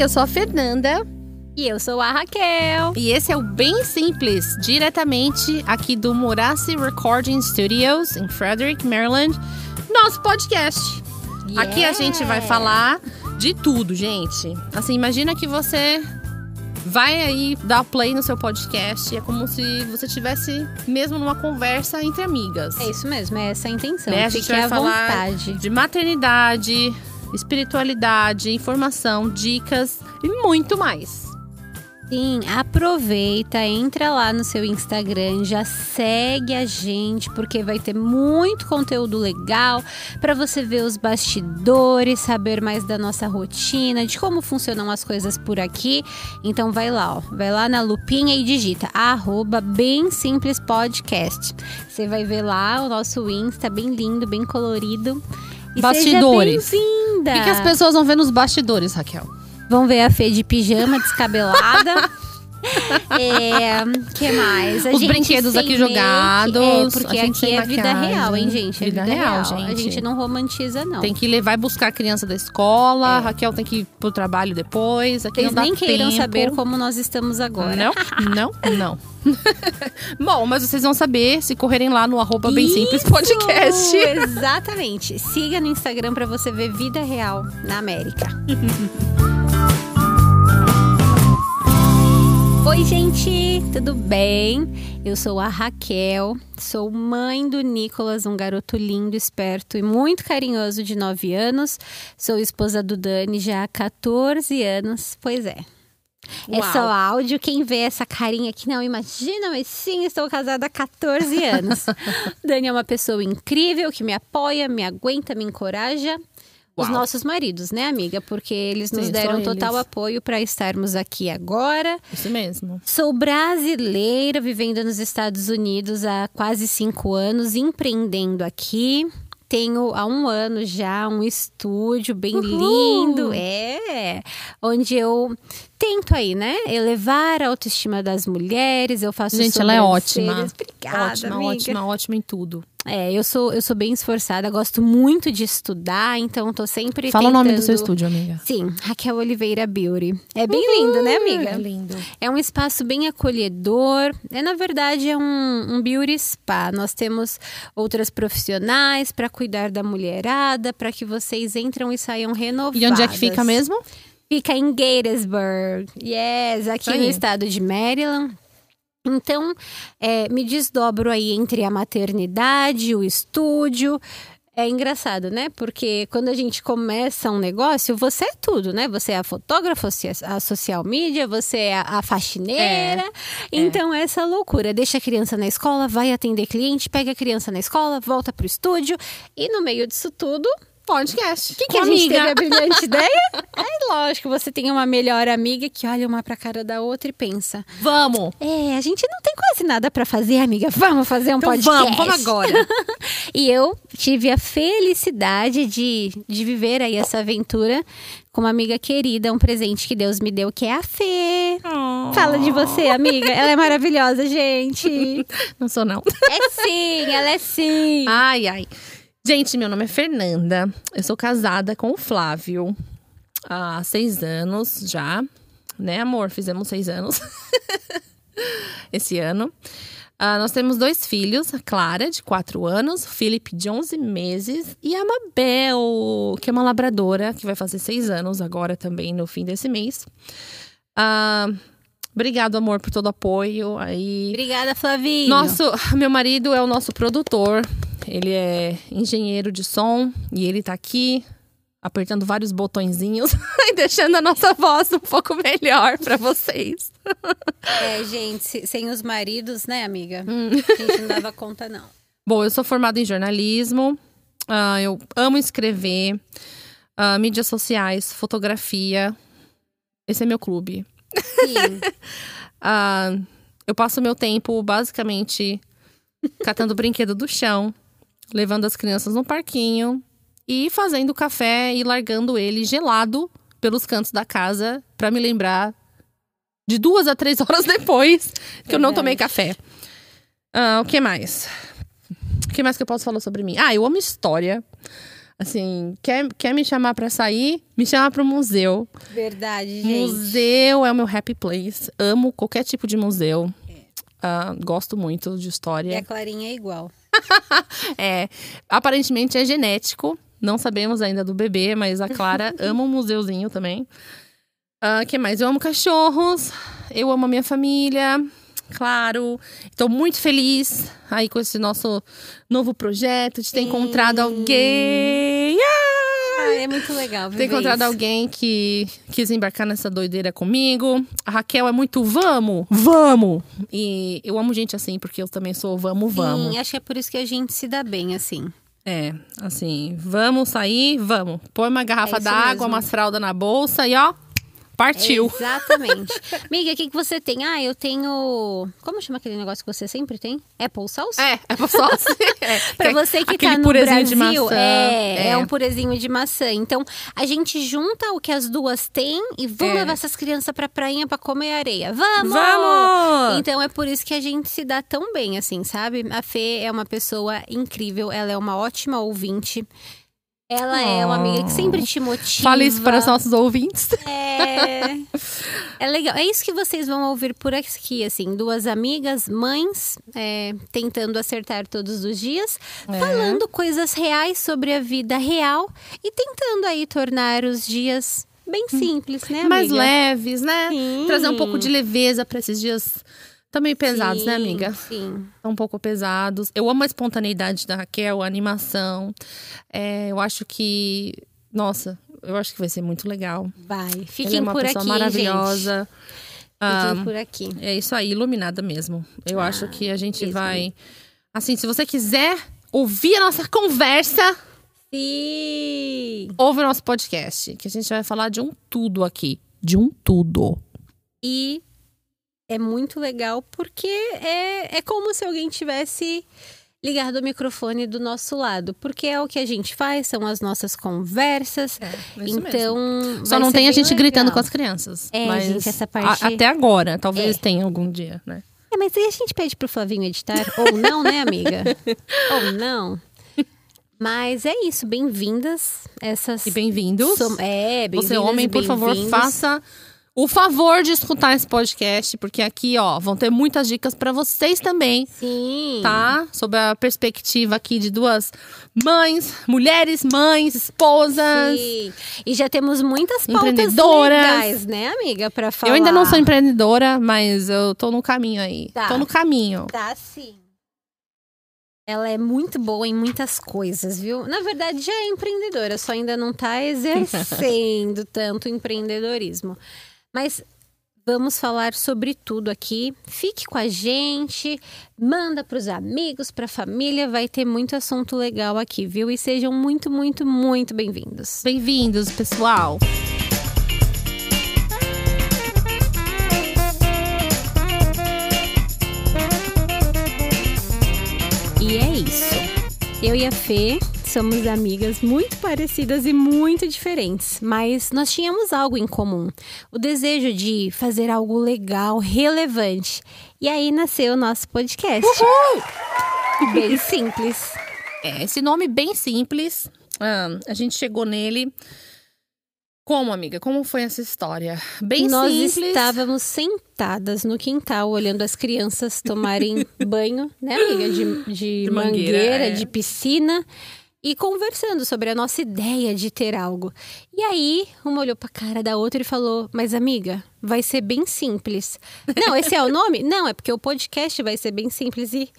Eu sou a Fernanda. E eu sou a Raquel. E esse é o Bem Simples, diretamente aqui do Muraci Recording Studios, em Frederick, Maryland, nosso podcast. Yeah. Aqui a gente vai falar de tudo, gente. Assim, imagina que você vai aí dar play no seu podcast. É como se você tivesse mesmo numa conversa entre amigas. É isso mesmo, é essa a intenção. Né? A gente vai falar vontade. de maternidade, espiritualidade, informação, dicas e muito mais. Sim, aproveita, entra lá no seu Instagram, já segue a gente, porque vai ter muito conteúdo legal para você ver os bastidores, saber mais da nossa rotina, de como funcionam as coisas por aqui. Então vai lá, ó, vai lá na lupinha e digita arroba bem simples podcast. Você vai ver lá o nosso Insta bem lindo, bem colorido. E bastidores. Seja bem-vinda! O que, que as pessoas vão ver nos bastidores, Raquel? Vão ver a Fê de pijama descabelada. É, que mais? A Os brinquedos aqui jogados. É, porque aqui é vida real, hein, gente? É vida, vida real, real, gente. A gente não romantiza, não. Tem que levar e buscar a criança da escola. É. Raquel tem que ir pro trabalho depois. Aqui Vocês nem queiram tempo. saber como nós estamos agora. Não, não, não. Bom, mas vocês vão saber se correrem lá no arroba Bem Simples Podcast. Exatamente. Siga no Instagram para você ver vida real na América. Oi, gente, tudo bem? Eu sou a Raquel, sou mãe do Nicolas, um garoto lindo, esperto e muito carinhoso de 9 anos. Sou esposa do Dani já há 14 anos. Pois é. Uau. É só áudio. Quem vê essa carinha aqui não imagina, mas sim, estou casada há 14 anos. Dani é uma pessoa incrível que me apoia, me aguenta, me encoraja os nossos maridos, né, amiga? Porque eles nos Sim, deram total eles. apoio para estarmos aqui agora. Isso mesmo. Sou brasileira, vivendo nos Estados Unidos há quase cinco anos, empreendendo aqui. Tenho há um ano já um estúdio bem Uhul. lindo, é, onde eu tento aí, né? Elevar a autoestima das mulheres. Eu faço Gente, ela é ótima. Obrigada, ótima, amiga. ótima, ótima em tudo. É, eu sou, eu sou bem esforçada, gosto muito de estudar, então tô sempre Fala tentando... o nome do seu estúdio, amiga. Sim, Raquel Oliveira Beauty. É bem uhum, lindo, né, amiga? É lindo. É um espaço bem acolhedor. É, na verdade, é um, um beauty spa. Nós temos outras profissionais para cuidar da mulherada, para que vocês entram e saiam renovadas. E onde é que fica mesmo? Fica em Gatesburg. Yes, aqui no estado de Maryland. Então, é, me desdobro aí entre a maternidade, o estúdio. É engraçado, né? Porque quando a gente começa um negócio, você é tudo, né? Você é a fotógrafa, a social media, você é a faxineira. É, então, é. essa loucura. Deixa a criança na escola, vai atender cliente, pega a criança na escola, volta pro estúdio. E no meio disso tudo, podcast. Que que a gente teve a brilhante ideia? É lógico, você tem uma melhor amiga que olha uma pra cara da outra e pensa: Vamos! É, a gente não tem quase nada para fazer, amiga. Vamos fazer um então podcast. Vamos, vamos agora. e eu tive a felicidade de, de viver aí essa aventura com uma amiga querida, um presente que Deus me deu, que é a Fê. Oh. Fala de você, amiga. Ela é maravilhosa, gente. Não sou, não. É sim, ela é sim. Ai, ai. Gente, meu nome é Fernanda. Eu sou casada com o Flávio há seis anos já. Né, amor? Fizemos seis anos esse ano. Uh, nós temos dois filhos, a Clara, de quatro anos, o Felipe, de 11 meses, e a Mabel, que é uma labradora, que vai fazer seis anos agora também, no fim desse mês. Uh, obrigado, amor, por todo o apoio. Aí... Obrigada, Flavinho. Nosso, meu marido é o nosso produtor. Ele é engenheiro de som e ele tá aqui apertando vários botõezinhos e deixando a nossa voz um pouco melhor para vocês. É, gente, sem os maridos, né, amiga? Hum. A gente não dava conta, não. Bom, eu sou formada em jornalismo, uh, eu amo escrever, uh, mídias sociais, fotografia. Esse é meu clube. Sim. uh, eu passo meu tempo basicamente catando brinquedo do chão, levando as crianças no parquinho e fazendo café e largando ele gelado pelos cantos da casa para me lembrar de duas a três horas depois que eu não tomei café. Uh, o que mais? O que mais que eu posso falar sobre mim? Ah, eu amo história. Assim, quer, quer me chamar pra sair? Me chama pro museu. Verdade, gente. Museu é o meu happy place. Amo qualquer tipo de museu. Ah, gosto muito de história. E a Clarinha é igual. É, aparentemente é genético. Não sabemos ainda do bebê, mas a Clara ama um museuzinho também. O que mais? Eu amo cachorros. Eu amo a minha família. Claro. Estou muito feliz aí com esse nosso novo projeto de ter encontrado alguém. Ah! Ah, é muito legal. Ter encontrado isso. alguém que quis embarcar nessa doideira comigo. A Raquel é muito vamos, vamos. E eu amo gente assim, porque eu também sou vamos, vamos. Sim, acho que é por isso que a gente se dá bem, assim. É, assim, vamos sair, vamos. Põe uma garrafa É d'água, umas fraldas na bolsa e ó, partiu. Exatamente. Miga, o que, que você tem? Ah, eu tenho. Como chama aquele negócio que você sempre tem? Apple Sauce? É, é só assim. É, Pra é você que aquele tá no purezinho de Brasil, maçã. é, é, É. um purezinho de maçã. Então, a gente junta o que as duas têm e vamos É. levar essas crianças pra prainha pra comer areia. Vamos! Vamos! Então, é por isso que a gente se dá tão bem, assim, sabe? A Fê é uma pessoa incrível, ela é uma ótima ouvinte. Ela é uma amiga que sempre te motiva. Fala isso para os nossos ouvintes. É. É legal. É isso que vocês vão ouvir por aqui, assim. Duas amigas, mães, é, tentando acertar todos os dias, É. falando coisas reais sobre a vida real e tentando aí tornar os dias bem simples, né, amiga? Mais leves, né? Sim. Trazer um pouco de leveza para esses dias também pesados, né, Sim, amiga? Sim. um pouco pesados. Eu amo a espontaneidade da Raquel, a animação. É, eu acho que. Nossa, eu acho que vai ser muito legal. Vai. Ela Fiquem é uma por pessoa aqui, maravilhosa. gente. Ah, Fiquem por aqui. é isso aí, iluminada mesmo. Eu acho que a gente vai. Assim, se você quiser ouvir a nossa conversa, Sim! ouve o nosso podcast. Que a gente vai falar de um tudo aqui. De um tudo. E é muito legal porque é, é como se alguém tivesse ligado o microfone do nosso lado. Porque é o que a gente faz, são as nossas conversas. É isso então. Só não tem a gente gritando legal. com as crianças. É, mas gente, essa parte- a- até agora. Talvez É. tenha algum dia, né? É, mas aí a gente pede pro Flavinho editar. Ou não, né, amiga? Ou não. Mas é isso, bem-vindas. Essas. E bem-vindos. Som- É, bem-vindas. Você, homem, e por favor, faça o favor de escutar esse podcast, porque aqui, ó, vão ter muitas dicas pra vocês também, Sim. tá? Sob a perspectiva aqui de duas mães, mulheres, mães, esposas. Sim. E já temos muitas pautas Empreendedoras. legais, né, amiga, pra falar. Eu ainda não sou empreendedora, mas eu tô no caminho aí. Tá. Tô no caminho. Tá, sim. Ela é muito boa em muitas coisas, viu? Na verdade, já é empreendedora, só ainda não tá exercendo tanto empreendedorismo. Mas vamos falar sobre tudo aqui. Fique com a gente, manda pros amigos, pra família, vai ter muito assunto legal aqui, viu? E sejam muito, muito, muito bem-vindos. Bem-vindos, pessoal. E é isso. Eu e a Fê somos amigas muito parecidas e muito diferentes, mas nós tínhamos algo em comum: o desejo de fazer algo legal, relevante. E aí nasceu o nosso podcast. Bem simples. É, esse nome bem simples. ah, a gente chegou nele. Como, amiga? Como foi essa história? Bem Nós simples. estávamos sentadas no quintal olhando as crianças tomarem banho, né, amiga? De, de, De mangueira, mangueira, é. de piscina. E conversando sobre a nossa ideia de ter algo. E aí, uma olhou pra cara da outra e falou: Mas, amiga, vai ser bem simples. Não, esse é o nome? Não, é porque o podcast vai ser bem simples e.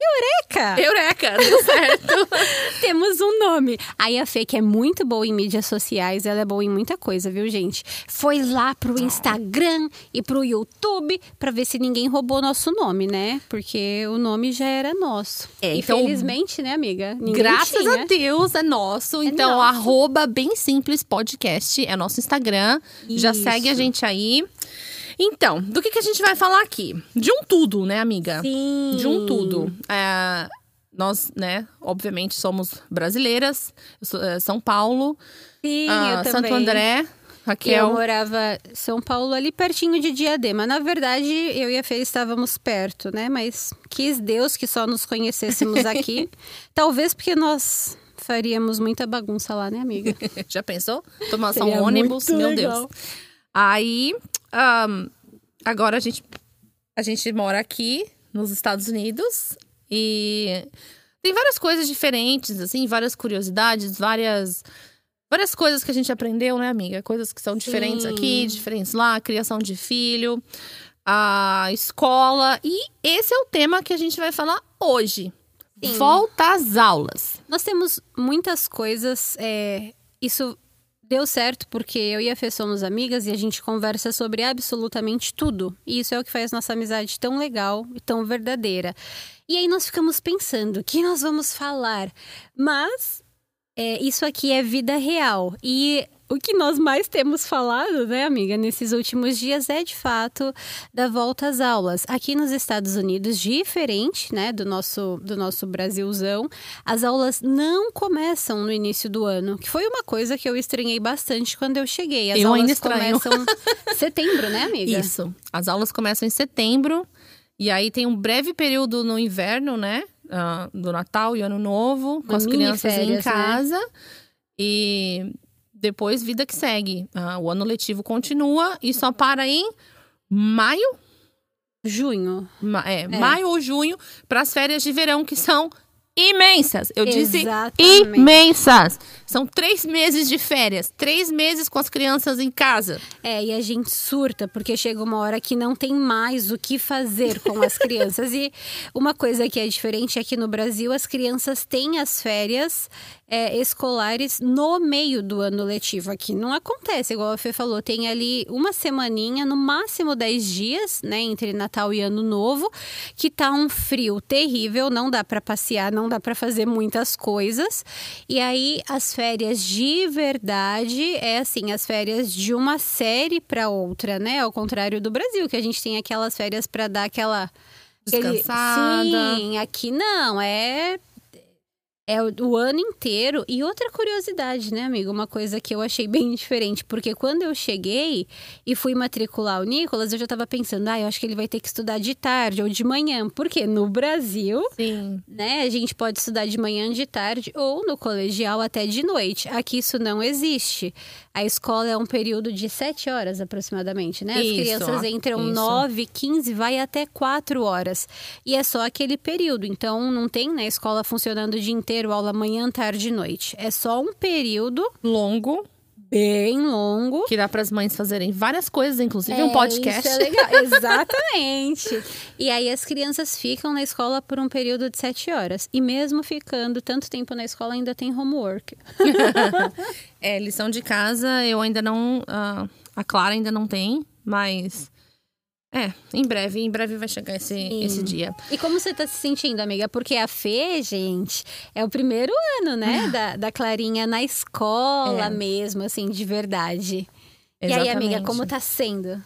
Eureka! Eureka, deu certo. Temos um nome. Aí a Fê, que é muito boa em mídias sociais, ela é boa em muita coisa, viu, gente? Foi lá pro Instagram e pro YouTube pra ver se ninguém roubou nosso nome, né? Porque o nome já era nosso. É, então- felizmente, né, amiga? Ninguém Graças tinha. a Deus é nosso. então, nosso. arroba bem simples podcast é nosso Instagram. Já Isso. segue a gente aí. Então, do que, que a gente vai falar aqui? De um tudo, né, amiga? Sim. De um tudo. É, nós, né, obviamente somos brasileiras. Eu sou, é, São Paulo, Sim, ah, eu Santo também. André, Eu Raquel. morava em São Paulo, ali pertinho de Diadema. Na verdade, eu e a Fê estávamos perto, né? Mas quis Deus que só nos conhecêssemos aqui. Talvez porque nós Faríamos muita bagunça lá, né, amiga? Já pensou? Tomar só um ônibus, meu legal. Deus. Aí, ahn, agora a gente, a gente mora aqui nos Estados Unidos e tem várias coisas diferentes, assim, várias curiosidades, várias várias coisas que a gente aprendeu, né, amiga? Coisas que são diferentes Sim. aqui, diferentes lá, criação de filho, a escola e esse é o tema que a gente vai falar hoje. Sim. Volta às aulas. Nós temos muitas coisas. é, isso deu certo porque eu e a Fê somos amigas e a gente conversa sobre absolutamente tudo. E isso é o que faz nossa amizade tão legal e tão verdadeira. E aí nós ficamos pensando, o que nós vamos falar? Mas é, isso aqui é vida real. E o que nós mais temos falado, né, amiga, nesses últimos dias é de fato da volta às aulas. Aqui nos Estados Unidos, diferente, né, do nosso, do nosso Brasilzão, as aulas não começam no início do ano, que foi uma coisa que eu estranhei bastante quando eu cheguei. As Eu aulas ainda estranho. começam setembro, né, amiga? Isso. As aulas começam em setembro. E aí tem um breve período no inverno, né? Ah, do Natal e Ano Novo, com Uma as crianças férias, em né? casa. E depois, vida que segue. Ah, o ano letivo continua e só para em maio. Junho. ma- é, maio ou junho, para as férias de verão, que são imensas. Eu disse Exatamente. imensas. São três meses de férias. Três meses com as crianças em casa. É, e a gente surta, porque chega uma hora que não tem mais o que fazer com as crianças. e uma coisa que é diferente é que no Brasil as crianças têm as férias é, escolares no meio do ano letivo. Aqui não acontece, igual a Fê falou, tem ali uma semaninha, no máximo 10 dias, né, entre Natal e Ano Novo, que tá um frio terrível, não dá para passear, não dá para fazer muitas coisas. E aí as férias de verdade é assim, as férias de uma série para outra, né? Ao contrário do Brasil, que a gente tem aquelas férias para dar aquela Descansada. Sim, aqui não, é é o, o ano inteiro. E outra curiosidade, né, amigo? Uma coisa que eu achei bem diferente. Porque quando eu cheguei e fui matricular o Nicolas, eu já tava pensando, ah, eu acho que ele vai ter que estudar de tarde ou de manhã. Porque no Brasil, Sim. né, a gente pode estudar de manhã, de tarde ou no colegial até de noite. Aqui isso não existe. A escola é um período de sete horas aproximadamente, né? As Isso, crianças entram isso. 9, 15, vai até quatro horas. E é só aquele período. Então não tem na escola funcionando o dia inteiro, aula manhã, tarde e noite. É só um período Longo. Bem longo. Que dá para as mães fazerem várias coisas, inclusive É, um podcast. Isso é legal, exatamente. e aí as crianças ficam na escola por um período de sete horas. E mesmo ficando tanto tempo na escola, ainda tem homework. É, lição de casa eu ainda não. ah, a Clara ainda não tem, mas. É, em breve, em breve vai chegar esse, esse dia. E como você tá se sentindo, amiga? Porque a Fê, gente, é o primeiro ano, né? da, da Clarinha na escola É. mesmo, assim, de verdade. E aí, amiga, Exatamente. como tá sendo?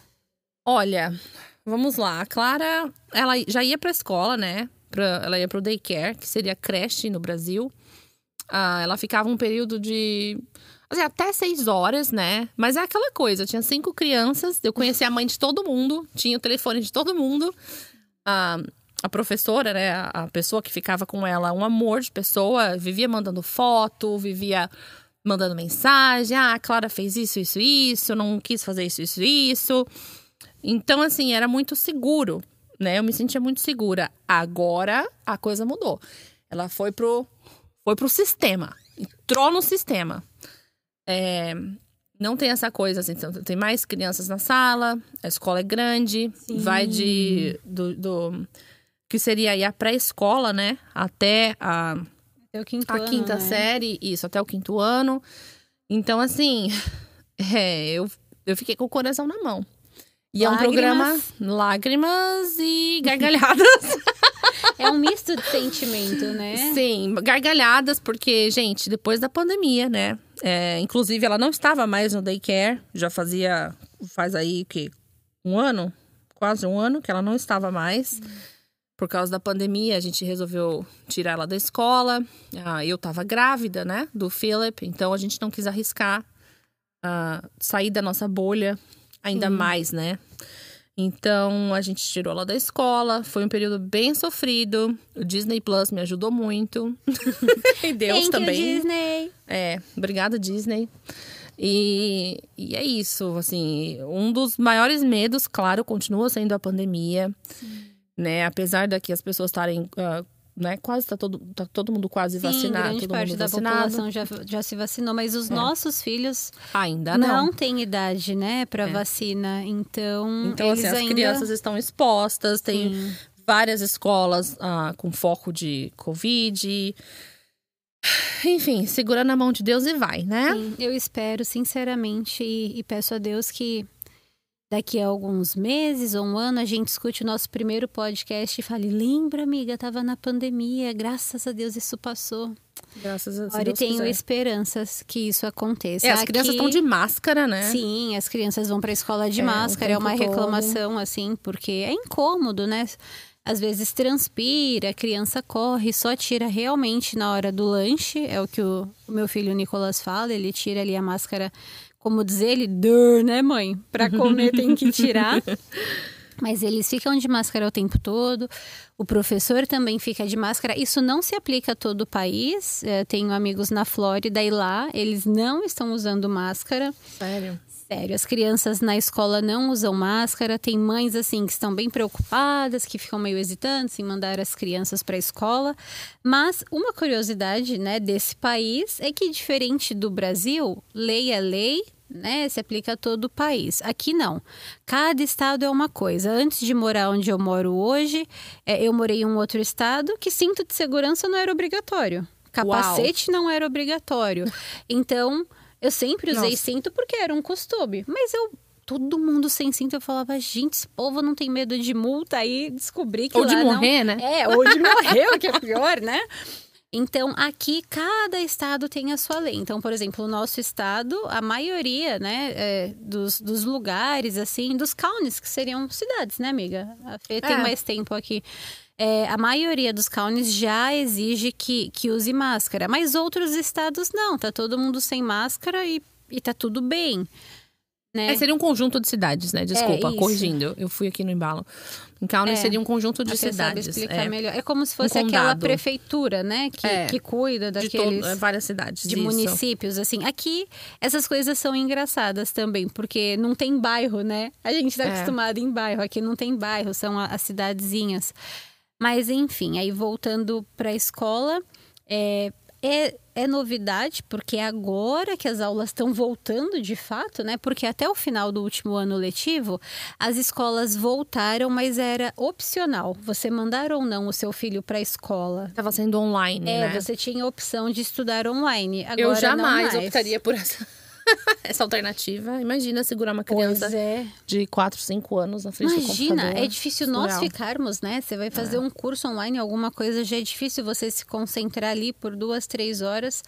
Olha, vamos lá. A Clara, ela já ia pra escola, né? Pra, ela ia pro daycare, que seria creche no Brasil. Ah, ela ficava um período de. Assim, até seis horas, né? Mas é aquela coisa: tinha cinco crianças, eu conhecia a mãe de todo mundo, tinha o telefone de todo mundo. Ah, a professora, né? A a pessoa que ficava com ela, um amor de pessoa, vivia mandando foto, vivia mandando mensagem. Ah, a Clara fez isso, isso, isso, não quis fazer isso, isso, isso. Então, assim, era muito seguro, né? Eu me sentia muito segura. Agora a coisa mudou. Ela foi pro, foi pro sistema. Entrou no sistema. É, não tem essa coisa, assim, então, tem mais crianças na sala, a escola é grande, vai de. Do, do- que seria aí a pré-escola, né? Até a, É o quinto a ano, quinta né? série, isso, até o quinto ano. Então, assim, é, eu, eu fiquei com o coração na mão. E é um Lágrimas. programa lágrimas e gargalhadas. É um misto de sentimento, né? Sim, gargalhadas, porque, gente, depois da pandemia, né? É, inclusive, ela não estava mais no daycare, já fazia, faz aí, o quê? Um ano? Quase um ano que ela não estava mais. Por causa da pandemia, a gente resolveu tirar ela da escola. Ah, eu estava grávida, né? Do Philip, então a gente não quis arriscar ah, sair da nossa bolha ainda mais, né? Então a gente tirou ela da escola. Foi um período bem sofrido. O Disney Plus me ajudou muito. e Deus Thank também. You, Disney. É, obrigada, Disney. E, e é isso, assim, um dos maiores medos, claro, continua sendo a pandemia, Sim. né? Apesar daqui as pessoas estarem, uh, né? Quase tá todo, tá todo mundo quase Sim, vacinado, grande todo parte mundo da vacinado. população já, já se vacinou, mas os É. nossos filhos Ainda não, não. têm idade, né, para É. vacina. Então, Então, assim, as ainda... crianças estão expostas, tem Sim. várias escolas ah, com foco de Covid. Enfim, segura na mão de Deus e vai, né? Sim, eu espero sinceramente e, e peço a Deus que daqui a alguns meses ou um ano a gente escute o nosso primeiro podcast e fale: lembra, amiga, tava na pandemia, graças a Deus isso passou. Graças a Deus. tenho quiser. esperanças que isso aconteça. É, as crianças Aqui- estão de máscara, né? Sim, as crianças vão para a escola de É, máscara, é uma tempo todo. reclamação assim, porque é incômodo, né? Às vezes transpira, a criança corre, só tira realmente na hora do lanche, é o que o, o meu filho Nicolas fala, ele tira ali a máscara, como diz ele, dur, né, mãe? Para comer tem que tirar. Mas eles ficam de máscara o tempo todo. O professor também fica de máscara. Isso não se aplica a todo o país. Eu tenho amigos na Flórida e lá eles não estão usando máscara. Sério. Sério, as crianças na escola não usam máscara. Tem mães assim que estão bem preocupadas, que ficam meio hesitantes em mandar as crianças para a escola. Mas uma curiosidade, né, desse país é que diferente do Brasil, lei é lei, né, se aplica a todo o país. Aqui não. Cada estado é uma coisa. Antes de morar onde eu moro hoje, é, eu morei em um outro estado que cinto de segurança não era obrigatório. Capacete não era obrigatório. Então, eu sempre usei Nossa. cinto porque era um costume. Mas eu. Todo mundo sem cinto, eu falava, gente, esse povo não tem medo de multa. Aí descobri que Ou de lá não- morrer, né? É, ou de morrer, o que é pior, né? Então, aqui, cada estado tem a sua lei. Então, por exemplo, o nosso estado, a maioria, né, é, dos, dos lugares, assim, dos counties, que seriam cidades, né, amiga? A Fê tem É. mais tempo aqui. É, a maioria dos counties já exige que, que use máscara, mas outros estados não, tá todo mundo sem máscara e, e tá tudo bem. Né? É, seria um conjunto de cidades, né? Desculpa, isso. corrigindo. Eu fui aqui no embalo. Em County É. seria um conjunto de cidades. explicar é, melhor. É como se fosse Um aquela prefeitura, né? Que, É. que cuida de daqueles... é, várias cidades. de isso. municípios, assim. Aqui, essas coisas são engraçadas também, porque não tem bairro, né? A gente tá É. acostumado em bairro, aqui não tem bairro, são as cidadezinhas. Mas, enfim, aí voltando para a escola, é, é, é novidade, porque é agora que as aulas estão voltando de fato, né? Porque até o final do último ano letivo, as escolas voltaram, mas era opcional. Você mandar ou não o seu filho para a escola. Tava sendo online, É, né? você tinha a opção de estudar online. Agora Eu não jamais mais. optaria por essa, essa alternativa. Imagina segurar uma criança é. de 4, 5 anos na frente do Imagina, computador. é difícil nós Surreal. ficarmos, né? Você vai fazer um curso online, alguma coisa, já é difícil você se concentrar ali por duas, três horas.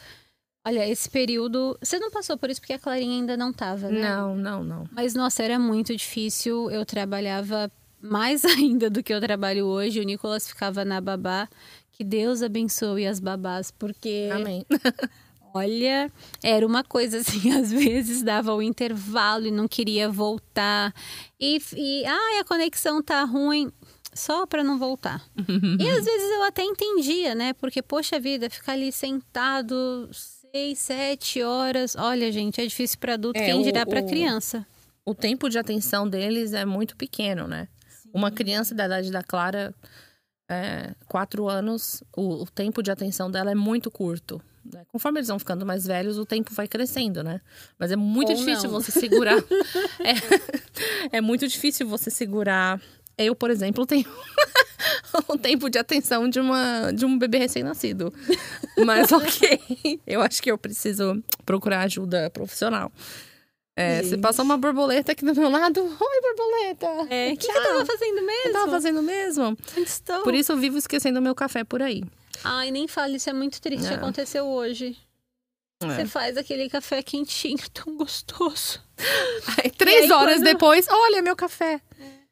Olha, esse período. Você não passou por isso porque a Clarinha ainda não tava, né? Não, não, não. Mas, nossa, era muito difícil. Eu trabalhava mais ainda do que eu trabalho hoje. O Nicolas ficava na babá. Que Deus abençoe as babás, porque. Amém. Olha, era uma coisa assim, às vezes dava o intervalo e não queria voltar. E, e ai, a conexão tá ruim, só para não voltar. e às vezes eu até entendia, né? Porque, poxa vida, ficar ali sentado seis, sete horas. Olha, gente, é difícil para adulto, É, quem dirá para criança. o tempo de atenção deles é muito pequeno, né? Uma criança da idade da Clara, é, quatro anos, o, o tempo de atenção dela é muito curto. Né? Conforme eles vão ficando mais velhos, o tempo vai crescendo, né? Mas é muito Ou difícil não. você segurar. é, é muito difícil você segurar. Eu, por exemplo, tenho o tempo de atenção de, uma, de um bebê recém-nascido. Mas ok, eu acho que eu preciso procurar ajuda profissional. É, se passar uma borboleta aqui do meu lado, oi borboleta! É, o que, que eu tava fazendo mesmo? Eu tava fazendo mesmo? Onde estou? Por isso eu vivo esquecendo o meu café por aí. Ai, nem fale, isso é muito triste. É. Aconteceu hoje. É. Você faz aquele café quentinho, tão gostoso. Aí, três aí, horas quando- depois, olha meu café.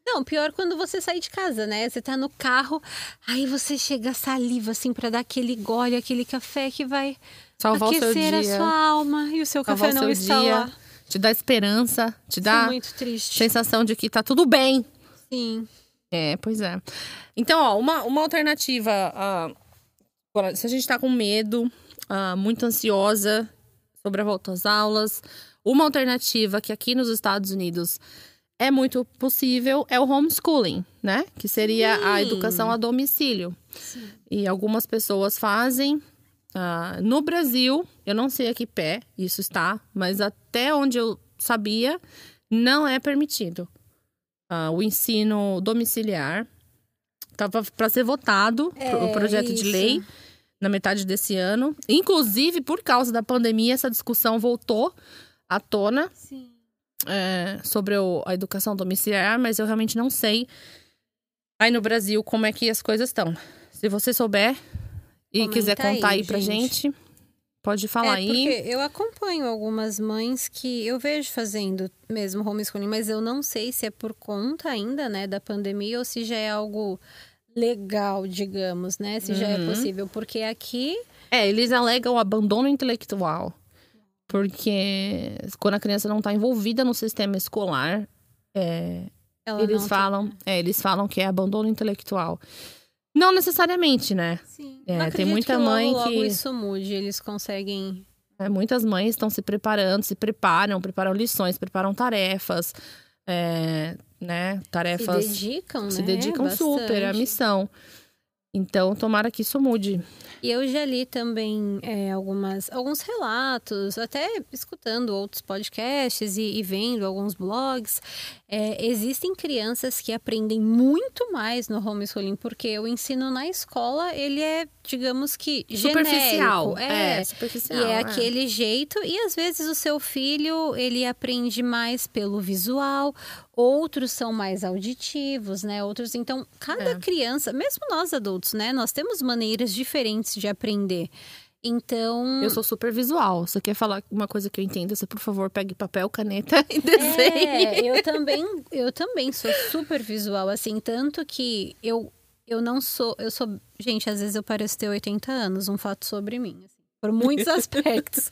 Não, pior quando você sai de casa, né? Você tá no carro, aí você chega a saliva, assim, pra dar aquele gole, aquele café que vai Salvar o seu aquecer a sua alma. E o seu Salvar café não seu está dia. lá. Te dá esperança, te Isso é dá muito triste. sensação de que tá tudo bem. Sim. É, pois é. Então, ó, uma, uma alternativa. Uh, se a gente tá com medo, uh, muito ansiosa sobre a volta às aulas, uma alternativa que aqui nos Estados Unidos é muito possível é o homeschooling, né? Que seria Sim. a educação a domicílio. Sim. E algumas pessoas fazem. Uh, no Brasil, eu não sei a que pé isso está, mas até onde eu sabia, não é permitido uh, o ensino domiciliar. Estava para ser votado é, o projeto isso. de lei na metade desse ano. Inclusive, por causa da pandemia, essa discussão voltou à tona é, sobre o, a educação domiciliar, mas eu realmente não sei aí no Brasil como é que as coisas estão. Se você souber e Comenta quiser contar aí, aí pra gente, gente Pode falar é, aí. eu acompanho algumas mães que eu vejo fazendo mesmo homeschooling, mas eu não sei se é por conta ainda, né, da pandemia ou se já é algo legal, digamos, né? Se uhum. já é uhum. possível. Porque aqui. É, eles alegam o abandono intelectual. Porque quando a criança não está envolvida no sistema escolar, é, eles falam, é, eles falam que é abandono intelectual. Não necessariamente, né? Sim. É, tem muita que mãe logo, que. Logo isso mude, eles conseguem. É, muitas mães estão se preparando, se preparam, preparam lições, preparam tarefas, é, né? Tarefas. Se dedicam, se né? dedicam Bastante. super à missão. Então, tomara que isso mude. E eu já li também é, algumas, alguns relatos, até escutando outros podcasts e, e vendo alguns blogs. É, existem crianças que aprendem muito mais no homeschooling, porque o ensino na escola, ele é, digamos que, superficial. Genérico. É, é superficial. E é, é aquele jeito. E às vezes o seu filho, ele aprende mais pelo visual, outros são mais auditivos, né? Outros, então, cada é. criança, mesmo nós adultos, né? Nós temos maneiras diferentes de aprender. Então. Eu sou super visual. Você quer falar uma coisa que eu entenda? Você, por favor, pegue papel, caneta e desenhe. É, eu também, eu também sou super visual, assim, tanto que eu, eu não sou. Eu sou. Gente, às vezes eu pareço ter 80 anos, um fato sobre mim. Por muitos aspectos.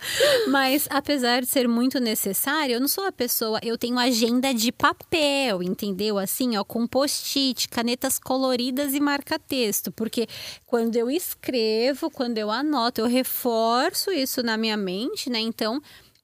Mas apesar de ser muito necessário, eu não sou a pessoa, eu tenho agenda de papel, entendeu? Assim, ó, com post-it, canetas coloridas e marca-texto, porque quando eu escrevo, quando eu anoto, eu reforço isso na minha mente, né? Então,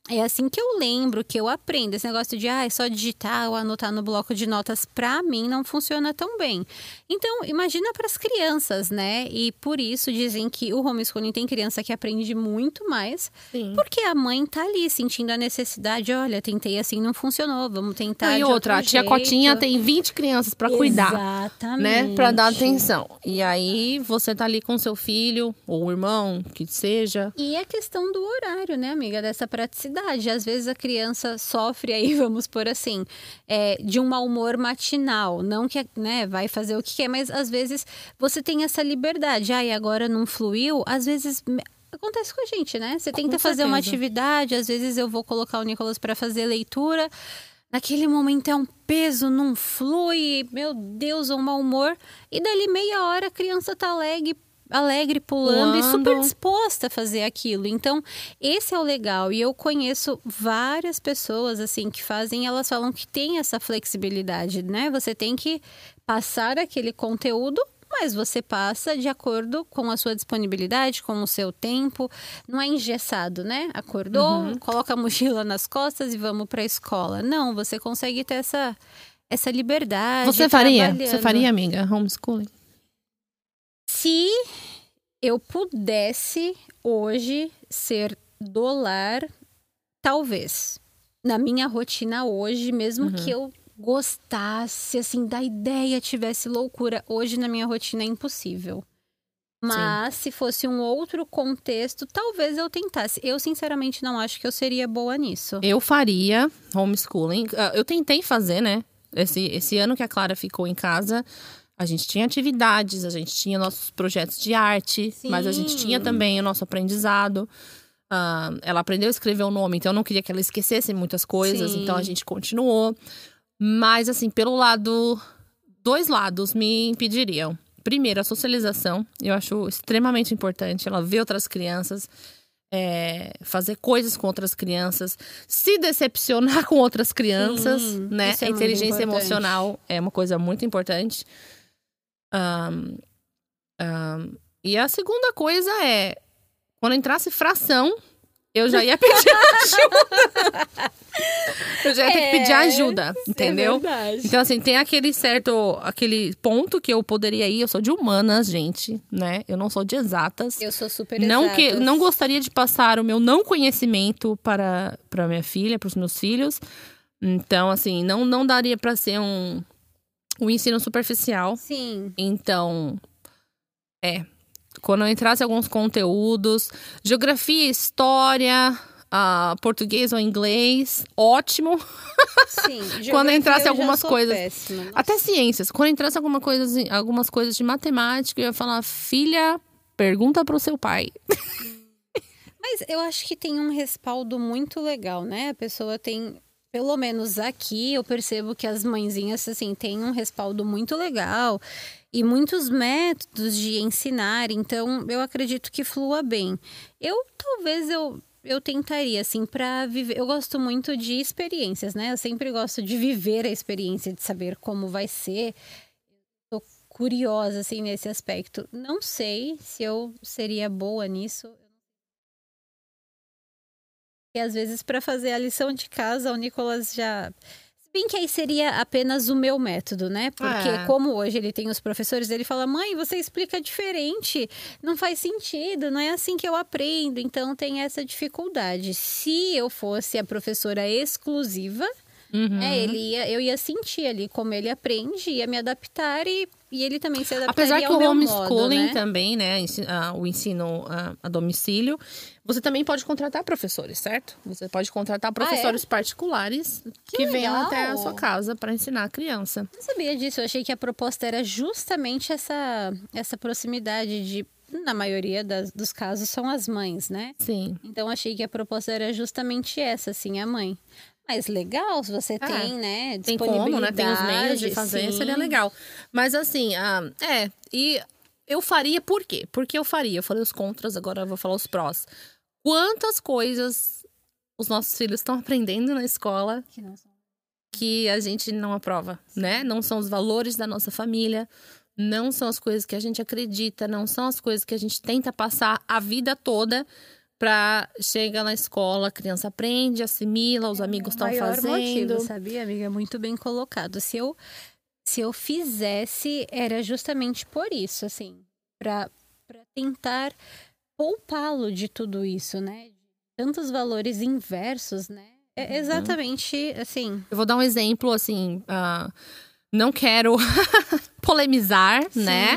é assim que eu lembro, que eu aprendo. Esse negócio de ah, é só digitar ou anotar no bloco de notas, para mim não funciona tão bem. Então, imagina para as crianças, né? E por isso dizem que o homeschooling tem criança que aprende muito mais, Sim. porque a mãe tá ali sentindo a necessidade. Olha, tentei assim, não funcionou, vamos tentar. e outra, a tia jeito. Cotinha tem 20 crianças para cuidar. Exatamente. Né? Para dar atenção. E aí você tá ali com seu filho, ou o irmão, que seja. E a questão do horário, né, amiga? Dessa praticidade verdade. Às vezes a criança sofre aí, vamos por assim, é, de um mau humor matinal. Não que né, vai fazer o que quer, mas às vezes você tem essa liberdade. Ah, e agora não fluiu? Às vezes acontece com a gente, né? Você tenta fazer uma atividade, às vezes eu vou colocar o Nicolas para fazer leitura. Naquele momento é um peso, não flui, meu Deus, um mau humor. E dali meia hora a criança tá alegre, alegre, pulando e super disposta a fazer aquilo. Então, esse é o legal. E eu conheço várias pessoas, assim, que fazem, elas falam que tem essa flexibilidade, né? Você tem que passar aquele conteúdo mas você passa de acordo com a sua disponibilidade, com o seu tempo. Não é engessado, né? Acordou, uhum. coloca a mochila nas costas e vamos para a escola. Não, você consegue ter essa, essa liberdade. Você faria? Você faria, amiga, homeschooling? Se eu pudesse hoje ser dolar, talvez. Na minha rotina hoje, mesmo uhum. que eu gostasse, assim, da ideia, tivesse loucura, hoje na minha rotina é impossível. Mas Sim. se fosse um outro contexto, talvez eu tentasse. Eu, sinceramente, não acho que eu seria boa nisso. Eu faria homeschooling. Ah, eu tentei fazer, né? Esse, esse ano que a Clara ficou em casa, a gente tinha atividades, a gente tinha nossos projetos de arte, Sim. mas a gente tinha também o nosso aprendizado. Uh, ela aprendeu a escrever o nome, então eu não queria que ela esquecesse muitas coisas, Sim. então a gente continuou. Mas, assim, pelo lado. Dois lados me impediriam. Primeiro, a socialização. Eu acho extremamente importante. Ela vê outras crianças. é, fazer coisas com outras crianças, se decepcionar com outras crianças, Sim, né? é a inteligência emocional é uma coisa muito importante. Ahn, ahn, e a segunda coisa é quando entrasse fração, eu já ia pedir ajuda. eu já ia ter que pedir É, ajuda, entendeu? É. Então, assim, tem aquele certo, aquele ponto que eu poderia ir. Eu sou de humanas, gente, né? Eu não sou de exatas. Eu sou super Não, que, não gostaria de passar o meu não conhecimento para, para minha filha, para os meus filhos. Então, assim, não, não daria para ser um, um ensino superficial. Sim. Então, é. Quando eu entrasse alguns conteúdos, geografia, história, ah, português ou inglês, ótimo. Sim. Quando entrasse algumas coisas- péssima. Até ciências. Quando entrasse alguma coisa, algumas coisas de matemática, eu ia falar, filha, pergunta pro seu pai. Mas eu acho que tem um respaldo muito legal, né? A pessoa tem, pelo menos aqui, eu percebo que as mãezinhas, assim, têm um respaldo muito legal e muitos métodos de ensinar. Então, eu acredito que flua bem. Eu, talvez, eu. Eu tentaria, assim, para viver. Eu gosto muito de experiências, né? Eu sempre gosto de viver a experiência, de saber como vai ser. Tô curiosa, assim, nesse aspecto. Não sei se eu seria boa nisso. E às vezes, para fazer a lição de casa, o Nicolas já. Se bem que aí seria apenas o meu método, né? Porque, É. como hoje ele tem os professores, ele fala: mãe, você explica diferente, não faz sentido, não é assim que eu aprendo. Então, tem essa dificuldade. Se eu fosse a professora exclusiva, Uhum. é, ele ia, eu ia sentir ali como ele aprende, ia me adaptar e, e ele também se adaptaria Apesar que o homeschooling modo, né? também, né? ah, o ensino ah, a domicílio, você também pode contratar professores, certo? Você pode contratar professores particulares que, venham legal! até a sua casa para ensinar a criança. Não sabia disso. Eu achei que a proposta era justamente essa, essa proximidade de. Na maioria das- dos casos são as mães, né? Sim. Então achei que a proposta era justamente essa, assim, a mãe. Mas legal, se você tem, né? É, Tem como, né? Tem os meios de fazer, sim. seria legal. Mas assim, ah, é. E eu faria por quê? Porque eu faria. Eu falei os contras, agora eu vou falar os prós. Quantas coisas os nossos filhos estão aprendendo na escola que a gente não aprova, né? Não são os valores da nossa família, não são as coisas que a gente acredita, não são as coisas que a gente tenta passar a vida toda pra chegar na escola, a criança aprende, assimila, os amigos estão fazendo. motivo, sabia, amiga? Muito bem colocado. Se eu, se eu fizesse, era justamente por isso, assim, para tentar poupá-lo de tudo isso, né? Tantos valores inversos, né? Uhum. É exatamente assim. Eu vou dar um exemplo, assim, ah, não quero polemizar, né?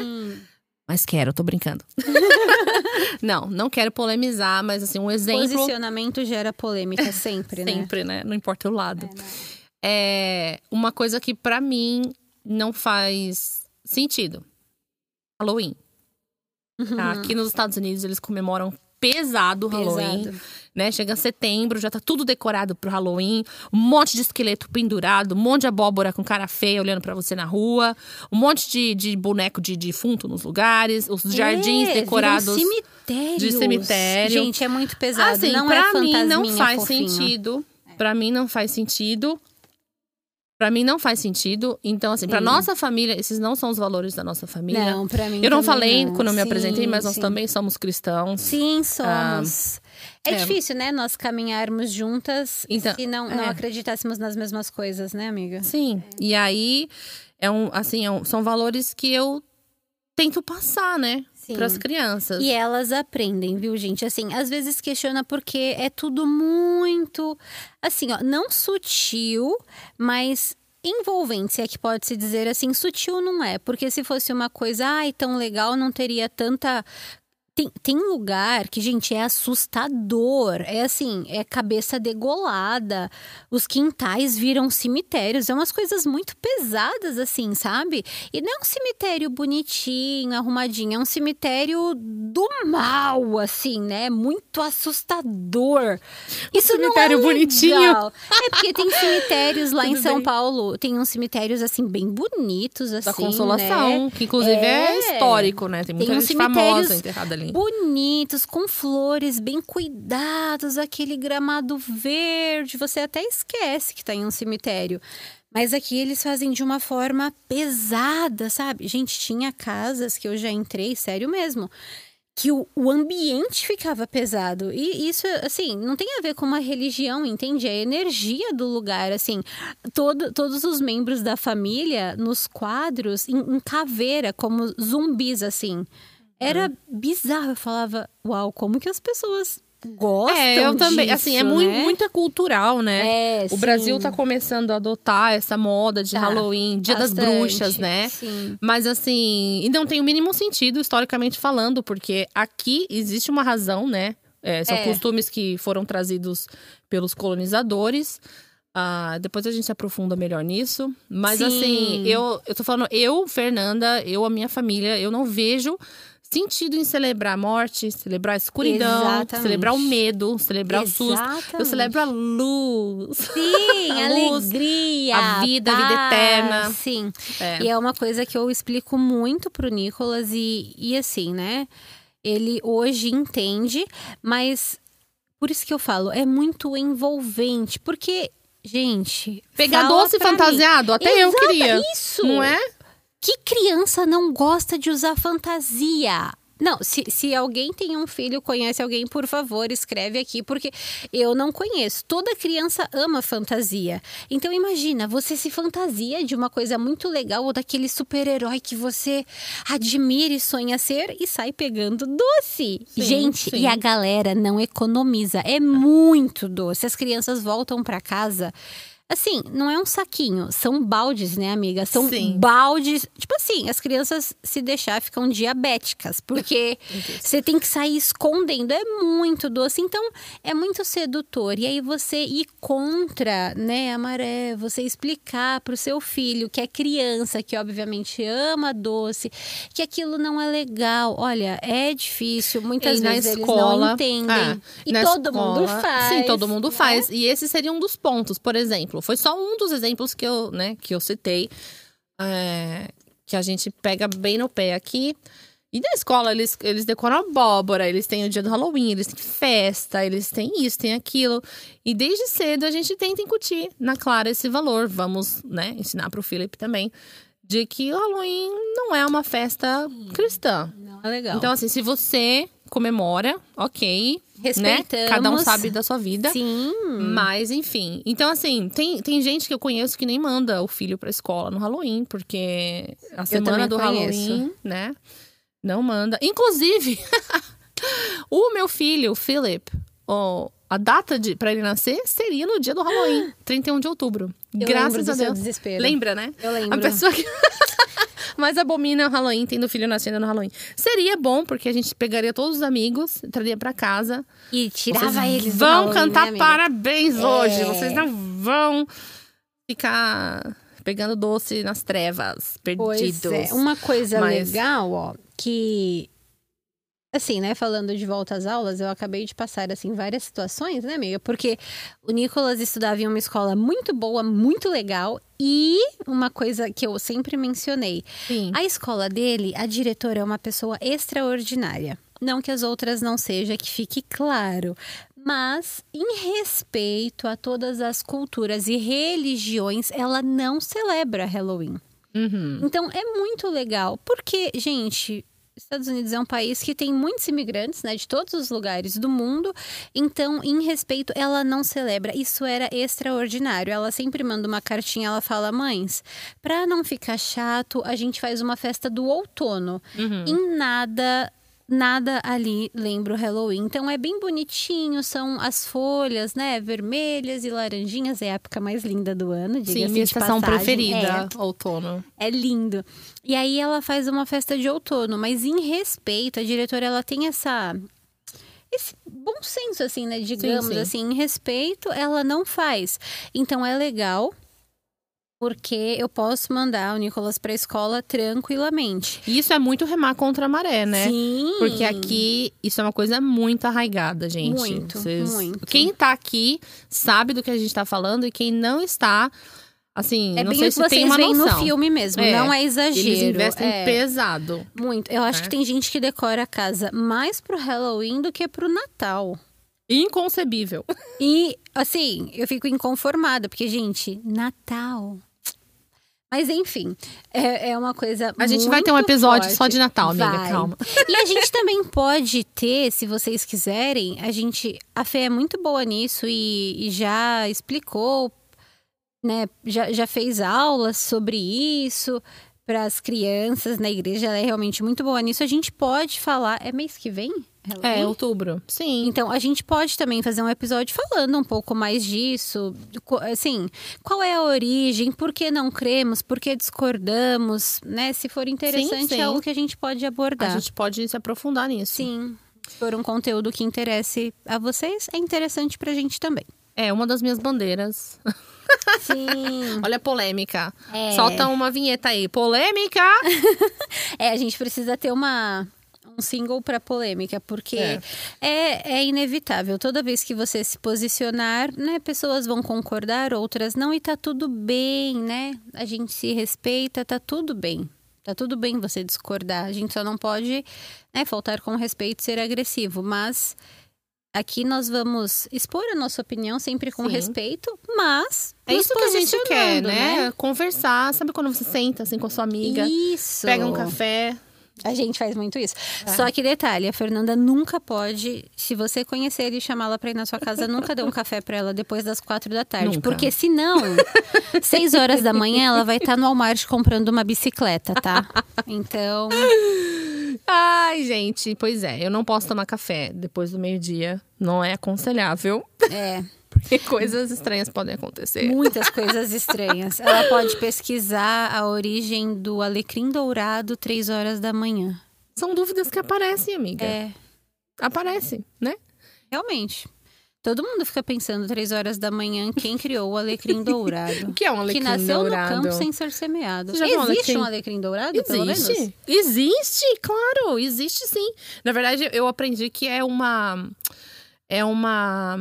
Mas quero, tô brincando. não, não quero polemizar, mas assim, um exemplo. Posicionamento gera polêmica sempre, né? Sempre, né? Não importa o lado. É, né? é uma coisa que pra mim não faz sentido. Halloween. Tá? Aqui nos Estados Unidos eles comemoram pesado o Halloween, Pesado. Né? Chega setembro, já tá tudo decorado pro Halloween, um monte de esqueleto pendurado, um monte de abóbora com cara feia olhando pra você na rua, um monte de, de boneco de defunto nos lugares, os jardins É, decorados. viram cemitérios. de cemitério. Gente, é muito pesado. Assim, não pra é mim não faz fofinho. sentido. Pra mim não faz sentido. Pra mim não faz sentido. Então, assim, pra Sim. nossa família, esses não são os valores da nossa família. Não, pra mim eu não falei não. quando eu me Sim, apresentei, mas nós sim. também somos cristãos. Sim, somos. É, é. difícil, né? Nós caminharmos juntas Então, se não, não é. acreditássemos nas mesmas coisas, né, amiga? Sim. E aí, é um, assim, é um- são valores que eu tento passar, né? Para as crianças. E elas aprendem, viu, gente? Assim, às vezes questiona porque é tudo muito, assim, ó, não sutil, mas envolvente, se é que pode se dizer assim, sutil não é, porque se fosse uma coisa, ai, tão legal, não teria tanta tem, tem lugar que, gente, é assustador. É assim, é cabeça degolada. Os quintais viram cemitérios. É umas coisas muito pesadas, assim, sabe? E não é um cemitério bonitinho, arrumadinho. É um cemitério do mal, assim, né? Muito assustador. Isso cemitério não é bonitinho. legal. É porque tem cemitérios lá em Tudo São bem. Paulo. Tem uns cemitérios, assim, bem bonitos, assim, da consolação, né? que inclusive é, É. histórico, né? Tem muita Tem gente famosa enterrada ali. Bonitos, com flores bem cuidados, aquele gramado verde. Você até esquece que tá em um cemitério. Mas aqui eles fazem de uma forma pesada, sabe? Gente, tinha casas que eu já entrei, sério mesmo, que o, o ambiente ficava pesado. E isso, assim, não tem a ver com uma religião, entende? É a energia do lugar, assim. Todo, todos os membros da família nos quadros, em, em caveira, como zumbis, assim. Era bizarro. Eu falava, uau, como que as pessoas gostam É, eu também. disso, assim, é muito, né? muita cultural, né? É, o Brasil sim. tá começando a adotar essa moda de Tá, Halloween, Dia das bastante, Bruxas, né? Sim. Mas assim, e não tem o mínimo sentido historicamente falando, porque aqui existe uma razão, né? É, são É. costumes que foram trazidos pelos colonizadores. Ah, depois a gente se aprofunda melhor nisso. Mas Sim. assim, eu, eu tô falando, eu, Fernanda, eu, a minha família, eu não vejo sentido em celebrar a morte, celebrar a escuridão, Exatamente. celebrar o medo, celebrar o susto. Eu Exatamente. celebro a luz. Sim, A luz, alegria, a vida, a vida paz, eterna. Sim. É. E é uma coisa que eu explico muito pro Nicolas e, e assim, né? Ele hoje entende, mas por isso que eu falo, é muito envolvente, porque gente, Pegar doce pra mim. fantasiado, até eu Exata- queria. Isso. Não é? Que criança não gosta de usar fantasia? Não, se, se alguém tem um filho, conhece alguém, por favor, escreve aqui, porque eu não conheço. Toda criança ama fantasia. Então imagina, você se fantasia de uma coisa muito legal ou daquele super-herói que você admira e sonha ser e sai pegando doce. Sim, Gente, sim. e a galera não economiza. É muito doce. As crianças voltam para casa. Assim, não é um saquinho, são baldes, né, amiga? São Sim. baldes. Tipo assim, as crianças, se deixar, ficam diabéticas, porque você tem que sair escondendo. É muito doce, então é muito sedutor. E aí você ir contra, né, a maré, você explicar pro seu filho que é criança, que obviamente ama doce, que aquilo não é legal. Olha, é difícil, muitas E na vezes escola, eles não entendem. ah, e na todo escola- mundo faz. Sim, todo mundo né? faz. E esse seria um dos pontos, por exemplo. Foi só um dos exemplos que eu, né, que eu citei. é, que a gente pega bem no pé aqui. E na escola, eles, eles decoram abóbora, eles têm o dia do Halloween, eles têm festa, eles têm isso, têm aquilo. E desde cedo a gente tenta incutir na Clara esse valor. Vamos, né, ensinar pro Felipe também. De que o Halloween não é uma festa cristã. Não é legal. Então, assim, se você comemora, ok. Né? Respeitamos. Cada um sabe da sua vida. Sim. Mas, enfim. Então, assim, tem, tem gente que eu conheço que nem manda o filho pra escola no Halloween, porque a semana do conheço. Halloween, né? Não manda. Inclusive, o meu filho, o Philip, ó, a data de, pra ele nascer seria no dia do Halloween, 31 de outubro. Eu Graças a Deus. desespero. Lembra, né? Eu lembro. A pessoa que mais abomina o Halloween, tendo filho nascendo no Halloween. Seria bom, porque a gente pegaria todos os amigos, traria pra casa. E tirava Vocês eles do vão cantar né, parabéns hoje. É. Vocês não vão ficar pegando doce nas trevas, perdidos. Pois é. Uma coisa Mas- legal, ó, que assim, né, falando de volta às aulas, eu acabei de passar assim várias situações, né, amiga? Porque o Nicolas estudava em uma escola muito boa, muito legal e uma coisa que eu sempre mencionei, Sim. a escola dele, a diretora é uma pessoa extraordinária. Não que as outras não seja, que fique claro. Mas, em respeito a todas as culturas e religiões, ela não celebra Halloween. Uhum. Então, é muito legal. Porque, gente, Estados Unidos é um país que tem muitos imigrantes, né, de todos os lugares do mundo. Então, em respeito, ela não celebra. Isso era extraordinário. Ela sempre manda uma cartinha, ela fala: "Mães, para não ficar chato, a gente faz uma festa do outono". Uhum. Em nada Nada ali lembra o Halloween. Então é bem bonitinho, são as folhas, né? Vermelhas e laranjinhas. É a época mais linda do ano, Sim, diga-se minha estação preferida, outono. É, é lindo. E aí ela faz uma festa de outono, mas em respeito, a diretora ela tem essa esse bom senso assim, né, digamos sim. assim, em respeito, ela não faz. Então é legal porque eu posso mandar o Nicolas para a escola tranquilamente. E isso é muito remar contra a maré, né? Sim. Porque aqui isso é uma coisa muito arraigada, gente. Muito, muito. Quem tá aqui sabe do que a gente tá falando e quem não está Assim, É não bem sei o que se tem vocês uma veem noção. no filme mesmo, É, não é exagero. Eles investem é, pesado. muito. Eu acho É. que tem gente que decora a casa mais pro Halloween do que pro Natal. Inconcebível. E, assim, eu fico inconformada, porque, gente, Natal. Mas, enfim, é, é uma coisa. A gente vai ter um episódio forte. só de Natal, amiga, Vai. calma. E a gente também pode ter, se vocês quiserem, a gente. A Fê é muito boa nisso e, e já explicou, né? Já, já fez aulas sobre isso para as crianças na igreja. Ela é realmente muito boa nisso. A gente pode falar. É mês que vem? É, Halloween? outubro. Sim. Então, a gente pode também fazer um episódio falando um pouco mais disso. Assim, qual é a origem, por que não cremos, por que discordamos, né? Se for interessante, sim. é algo que a gente pode abordar. A gente pode se aprofundar nisso. Sim. Se for um conteúdo que interesse a vocês, é interessante pra gente também. É uma das minhas bandeiras. Sim. Olha a polêmica. É. Solta uma vinheta aí. Polêmica! É, a gente precisa ter uma um single para polêmica, porque É. é. É, inevitável. Toda vez que você se posicionar, né, pessoas vão concordar, outras não, e tá tudo bem, né? A gente se respeita, tá tudo bem. Tá tudo bem você discordar. A gente só não pode né, faltar com respeito e ser agressivo. Mas aqui nós vamos expor a nossa opinião sempre com Sim. respeito, mas. É isso que a gente quer, posicionando, né? Conversar. Sabe quando você senta assim com a sua amiga? Isso. Pega um café. A gente faz muito isso. É. Só que detalhe, a Fernanda nunca pode, se você conhecer e chamá-la pra ir na sua casa, nunca dê um café pra ela depois das quatro da tarde. Nunca. Porque senão, seis horas da manhã, ela vai estar no Walmart comprando uma bicicleta, tá? Então, Ai, gente, pois é. Eu não posso tomar café depois do meio-dia. Não é aconselhável. é, Porque coisas estranhas podem acontecer. muitas coisas estranhas. Ela pode pesquisar a origem do alecrim dourado três horas da manhã. São dúvidas que aparecem, amiga. É, Aparecem, né? realmente. Todo mundo fica pensando três horas da manhã quem criou o alecrim dourado. O que é um alecrim que nasceu dourado? no campo sem ser semeado. Viu um Existe alecrim? um alecrim dourado? Existe? Existe, claro, existe sim. Na verdade, eu aprendi que é uma. É uma.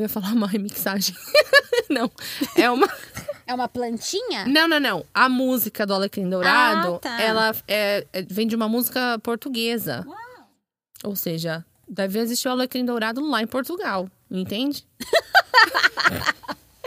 Eu ia falar uma remixagem. não. É uma. É uma plantinha? Não, não, não. A música do Alecrim Dourado, Ah, tá. ela é- é- vem de uma música portuguesa. Ou seja, deve existir o Alecrim Dourado lá em Portugal. Entende?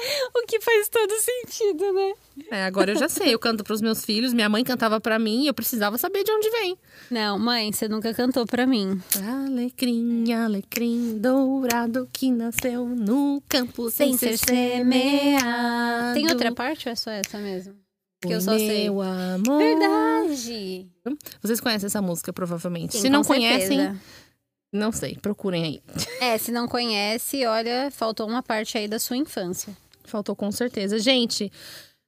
O que faz todo sentido, né? É, agora eu já sei. Eu canto pros meus filhos. Minha mãe cantava pra mim e eu precisava saber de onde vem. Não, mãe, você nunca cantou pra mim. Alecrim, alecrim dourado que nasceu no campo sem, ser semeado. Tem outra parte ou é só essa mesmo? Que eu só sei. Meu amor. Verdade. Vocês conhecem essa música, provavelmente. Sim, Se não conhecem, certeza. não sei, procurem aí. É, se não conhece, olha, faltou uma parte aí da sua infância. Faltou com certeza. Gente,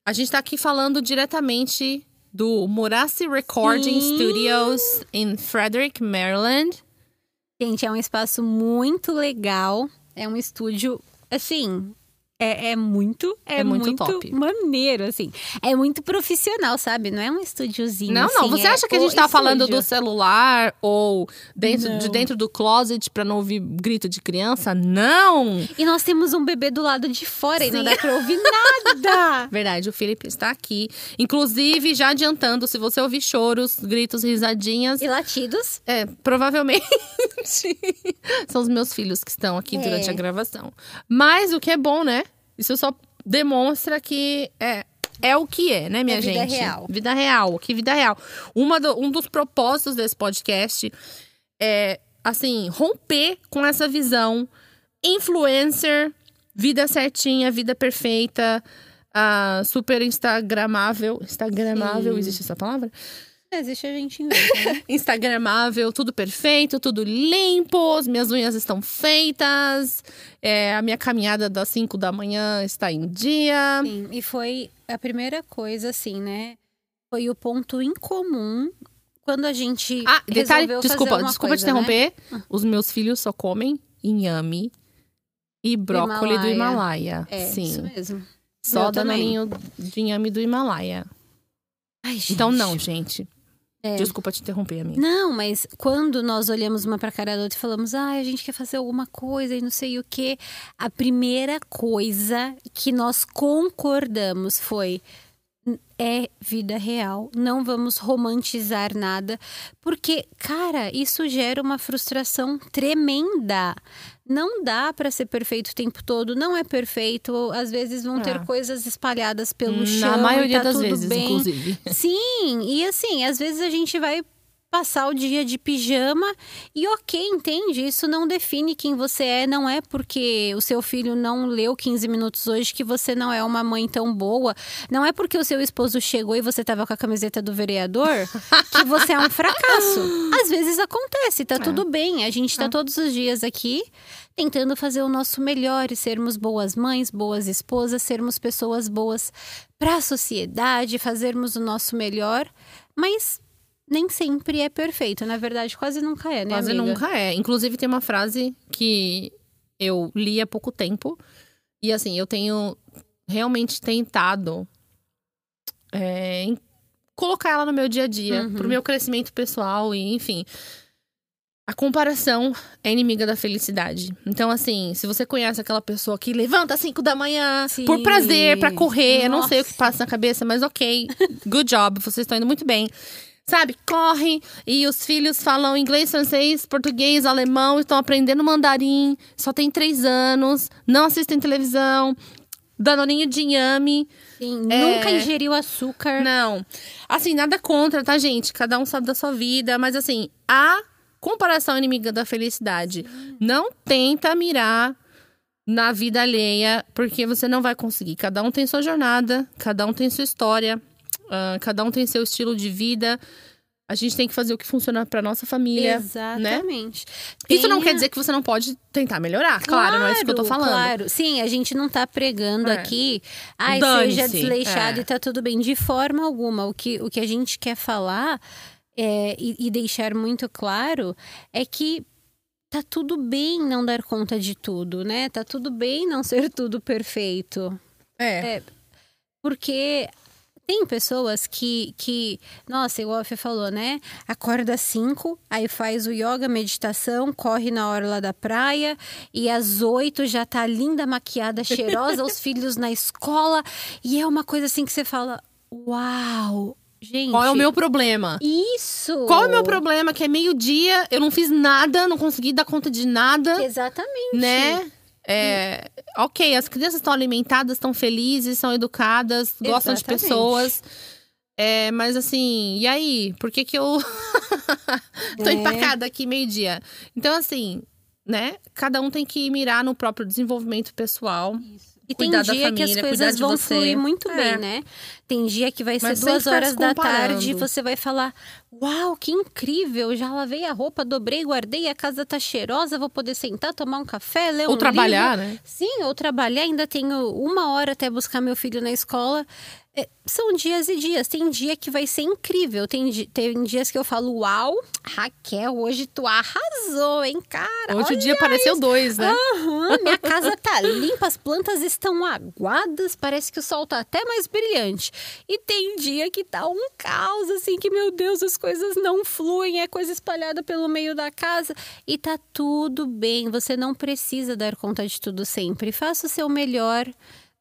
a gente tá aqui falando diretamente do Murassi Recording Sim. Studios em Frederick, Maryland. Gente, é um espaço muito legal. É um estúdio, assim. É, é muito, é, É muito muito, top. maneiro, assim. É muito profissional, sabe? Não é um estúdiozinho. Não, não. assim, Você é acha que a gente tá falando estúdio. do celular ou dentro, de Não. dentro do closet pra não ouvir grito de criança? Não! E nós temos um bebê do lado de fora e não Sim. dá pra ouvir nada. Verdade, o Felipe está aqui. Inclusive, já adiantando, se você ouvir choros, gritos, risadinhas, e latidos. é, provavelmente são os meus filhos que estão aqui É. durante a gravação. Mas o que é bom, né? Isso só demonstra que é, é o que é, né, minha É vida gente? real. Vida real. Que vida real. Uma do- um dos propósitos desse podcast é, assim, romper com essa visão influencer, vida certinha, vida perfeita, ah, super instagramável. Instagramável, Sim. existe essa palavra? Existe a gente inventa, né? Instagramável, tudo perfeito, tudo limpo, as minhas unhas estão feitas, é, a minha caminhada das 5 da manhã está em dia. Sim, e foi a primeira coisa, assim, né? Foi o ponto em comum quando a gente. Ah, detalhe, desculpa, desculpa te coisa, né? interromper. Os meus filhos só comem inhame e brócolis do Himalaia. É, Sim. isso mesmo. Só danoninho de inhame do Himalaia. Ai. Então, não, gente. Desculpa te interromper, amiga. Não, mas quando nós olhamos uma pra cara da outra e falamos, ah, a gente quer fazer alguma coisa e não sei o quê, a primeira coisa que nós concordamos foi é vida real, não vamos romantizar nada, porque, cara, isso gera uma frustração tremenda. Não dá para ser perfeito o tempo todo, não é perfeito. Às vezes vão ter É. coisas espalhadas pelo Na chão. maioria e tá das tudo vezes, bem. inclusive. Sim, e assim, às vezes a gente vai passar o dia de pijama. E ok, entende? Isso não define quem você é, não é porque o seu filho não leu 15 minutos hoje que você não é uma mãe tão boa, não é porque o seu esposo chegou e você tava com a camiseta do vereador que você é um fracasso. Às vezes acontece, tá tudo bem, a gente tá todos os dias aqui tentando fazer o nosso melhor e sermos boas mães, boas esposas, sermos pessoas boas para a sociedade, fazermos o nosso melhor, mas nem sempre é perfeito. Na verdade, quase nunca é, né, Quase amiga? nunca é. Inclusive, tem uma frase que eu li há pouco tempo. E assim, eu tenho realmente tentado é, colocar ela no meu dia a dia, Uhum. pro meu crescimento pessoal e, enfim. A comparação é inimiga da felicidade. Então, assim, se você conhece aquela pessoa que levanta às 5 da manhã Sim. por prazer, pra correr, eu não sei o que Nossa. passa na cabeça, mas ok, good job, vocês estão indo muito bem. Sabe, correm e os filhos falam inglês, francês, português, alemão, estão aprendendo mandarim, só tem três anos, não assistem televisão, danoninho de inhame. Sim, É. Nunca ingeriu açúcar. Não. Assim, nada contra, tá, gente? Cada um sabe da sua vida, mas assim, a comparação inimiga da felicidade. Não tenta mirar na vida alheia, porque você não vai conseguir. Cada um tem sua jornada, cada um tem sua história, ah, cada um tem seu estilo de vida. A gente tem que fazer o que funciona pra nossa família. Exatamente. Isso não quer dizer que você não pode tentar melhorar. Claro, não é isso que eu tô falando. Claro, sim, a gente não tá pregando É. aqui, ai, seja desleixado é. e tá tudo bem. De forma alguma. O que, o que a gente quer falar é, e, e deixar muito claro é que tá tudo bem não dar conta de tudo, né? Tá tudo bem não ser tudo perfeito. É. Porque tem pessoas que, que nossa, igual a Fê falou, né? Acorda às 5, aí faz o yoga, meditação, corre na hora lá da praia, e às 8 já tá linda, maquiada, cheirosa, os filhos na escola, e é uma coisa assim que você fala: Uau! Gente. Qual é o meu problema? Isso! Qual é o meu problema? Que é meio-dia, eu não fiz nada, não consegui dar conta de nada, Exatamente. né? É, ok, as crianças estão alimentadas, estão felizes, são educadas, gostam de Exatamente. pessoas. É, mas assim, e aí? Por que que eu tô É. empacada aqui meio-dia? Então, assim, né? Cada um tem que mirar no próprio desenvolvimento pessoal. E tem dia que as família, coisas de vão você. fluir muito É. bem, né? Tem dia que vai ser Mas duas horas da tarde e você vai falar: Uau, que incrível! Já lavei a roupa, dobrei, guardei, a casa tá cheirosa, vou poder sentar, tomar um café, ler um Ou trabalhar, livro. né? Sim, ou trabalhar, ainda tenho uma hora até buscar meu filho na escola. É, são dias e dias. Tem dia que vai ser incrível. Tem, tem dias que eu falo, uau, Raquel, hoje tu arrasou, hein, cara? Hoje o dia pareceu dois, né? Aham, minha casa tá limpa, as plantas estão aguadas, parece que o sol tá até mais brilhante. E tem dia que tá um caos, assim, que, meu Deus, as coisas não fluem, é coisa espalhada pelo meio da casa. E tá tudo bem, você não precisa dar conta de tudo sempre. Faça o seu melhor,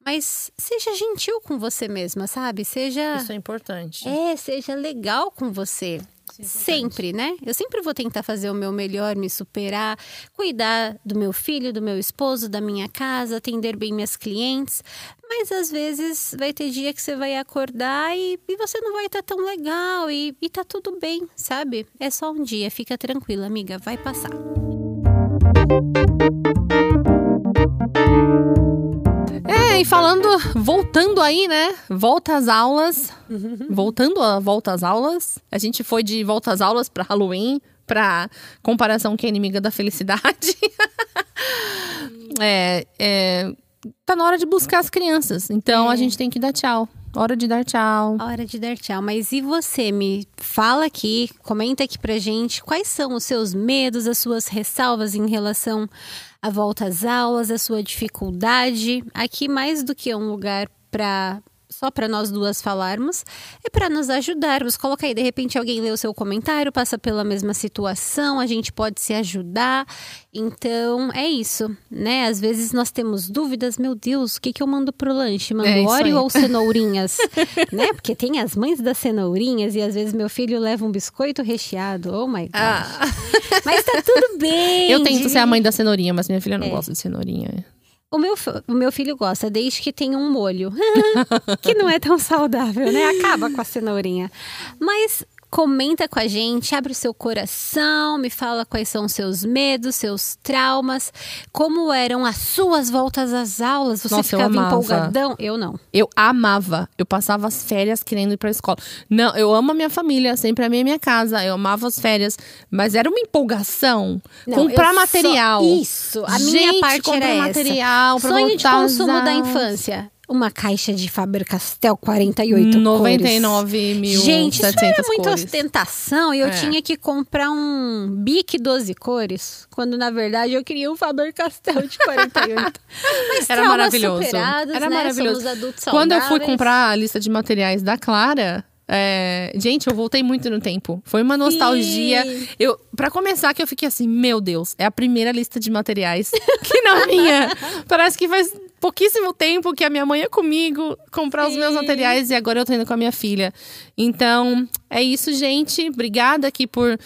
mas seja gentil com você mesma, sabe? Seja. Isso é importante. É, seja legal com você. Sempre, né? Eu sempre vou tentar fazer o meu melhor, me superar, cuidar do meu filho, do meu esposo, da minha casa, atender bem minhas clientes. Mas às vezes vai ter dia que você vai acordar e, e você não vai estar tão legal e, e tá tudo bem, sabe? É só um dia, fica tranquila, amiga, vai passar. É, e falando, voltando aí, né? Volta às aulas. Voltando a volta às aulas. A gente foi de volta às aulas pra Halloween, pra comparação que é inimiga da felicidade. é, é, tá na hora de buscar as crianças. Então a gente tem que dar tchau. Hora de dar tchau. Hora de dar tchau. Mas e você? Me fala aqui, comenta aqui pra gente quais são os seus medos, as suas ressalvas em relação à volta às aulas, a sua dificuldade. Aqui, mais do que um lugar pra só para nós duas falarmos, é para nos ajudarmos. Coloca aí, de repente alguém lê o seu comentário, passa pela mesma situação, a gente pode se ajudar. Então, é isso, né? Às vezes nós temos dúvidas, meu Deus, o que, que eu mando pro lanche? Mando É óleo ou cenourinhas? né? Porque tem as mães das cenourinhas e às vezes meu filho leva um biscoito recheado. Oh my God. Ah, Mas tá tudo bem. eu tento divide- ser a mãe da cenourinha, mas minha filha não É. gosta de cenourinha. O meu, o meu filho gosta, desde que tenha um molho. que não é tão saudável, né? Acaba com a cenourinha. Mas comenta com a gente, abre o seu coração, me fala quais são os seus medos, seus traumas, como eram as suas voltas às aulas. Você Nossa, eu ficava amava. empolgadão? Eu não. Eu amava. Eu passava as férias querendo ir pra escola. Não, eu amo a minha família, sempre amei a minha casa. Eu amava as férias. Mas era uma empolgação. Não, comprar eu só- material. Isso, a minha Gente, parte comprar era material essa. Sonho de consumo da infância. Uma caixa de Faber-Castell 48 cores. 99 mil. Gente, isso era muita cores. ostentação e eu É. tinha que comprar um Bic 12 cores, quando na verdade eu queria um Faber-Castell de 48. Mas Era maravilhoso. superados, Era né? maravilhoso. Somos adultos Quando eu fui saudáveis. comprar a lista de materiais da Clara, é, gente, eu voltei muito no tempo. Foi uma nostalgia. Sim. Eu, para começar, que eu fiquei assim, meu Deus, é a primeira lista de materiais que não minha. Parece que faz pouquíssimo tempo que a minha mãe é comigo comprar os meus Sim. materiais e agora eu tô indo com a minha filha. Então, é isso, gente. Obrigada aqui por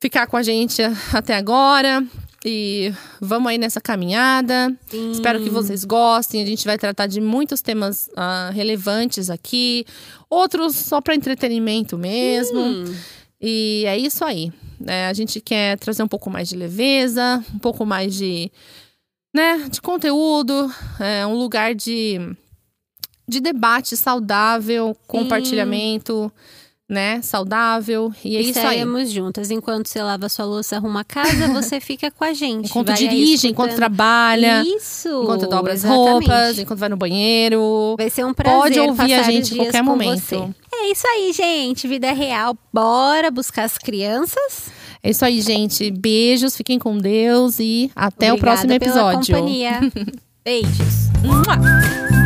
ficar com a gente até agora. E vamos aí nessa caminhada. Sim. Espero que vocês gostem. A gente vai tratar de muitos temas ah, relevantes aqui, outros só para entretenimento mesmo. Hum. E é isso aí. né? a gente quer trazer um pouco mais de leveza, um pouco mais de, né, de conteúdo, é, um lugar de, de debate saudável, compartilhamento, né, saudável. E é E isso aí. juntas. Enquanto você lava sua louça, arruma a casa, você fica com a gente. Enquanto dirige, enquanto trabalha, Isso! enquanto dobra as roupas, enquanto vai no banheiro. Vai ser um prazer Pode ouvir a gente em qualquer momento. você. É isso aí, gente. Vida real. Bora buscar as crianças. É isso aí, gente. Beijos, fiquem com Deus e até o Obrigada próximo pela episódio. companhia. Beijos.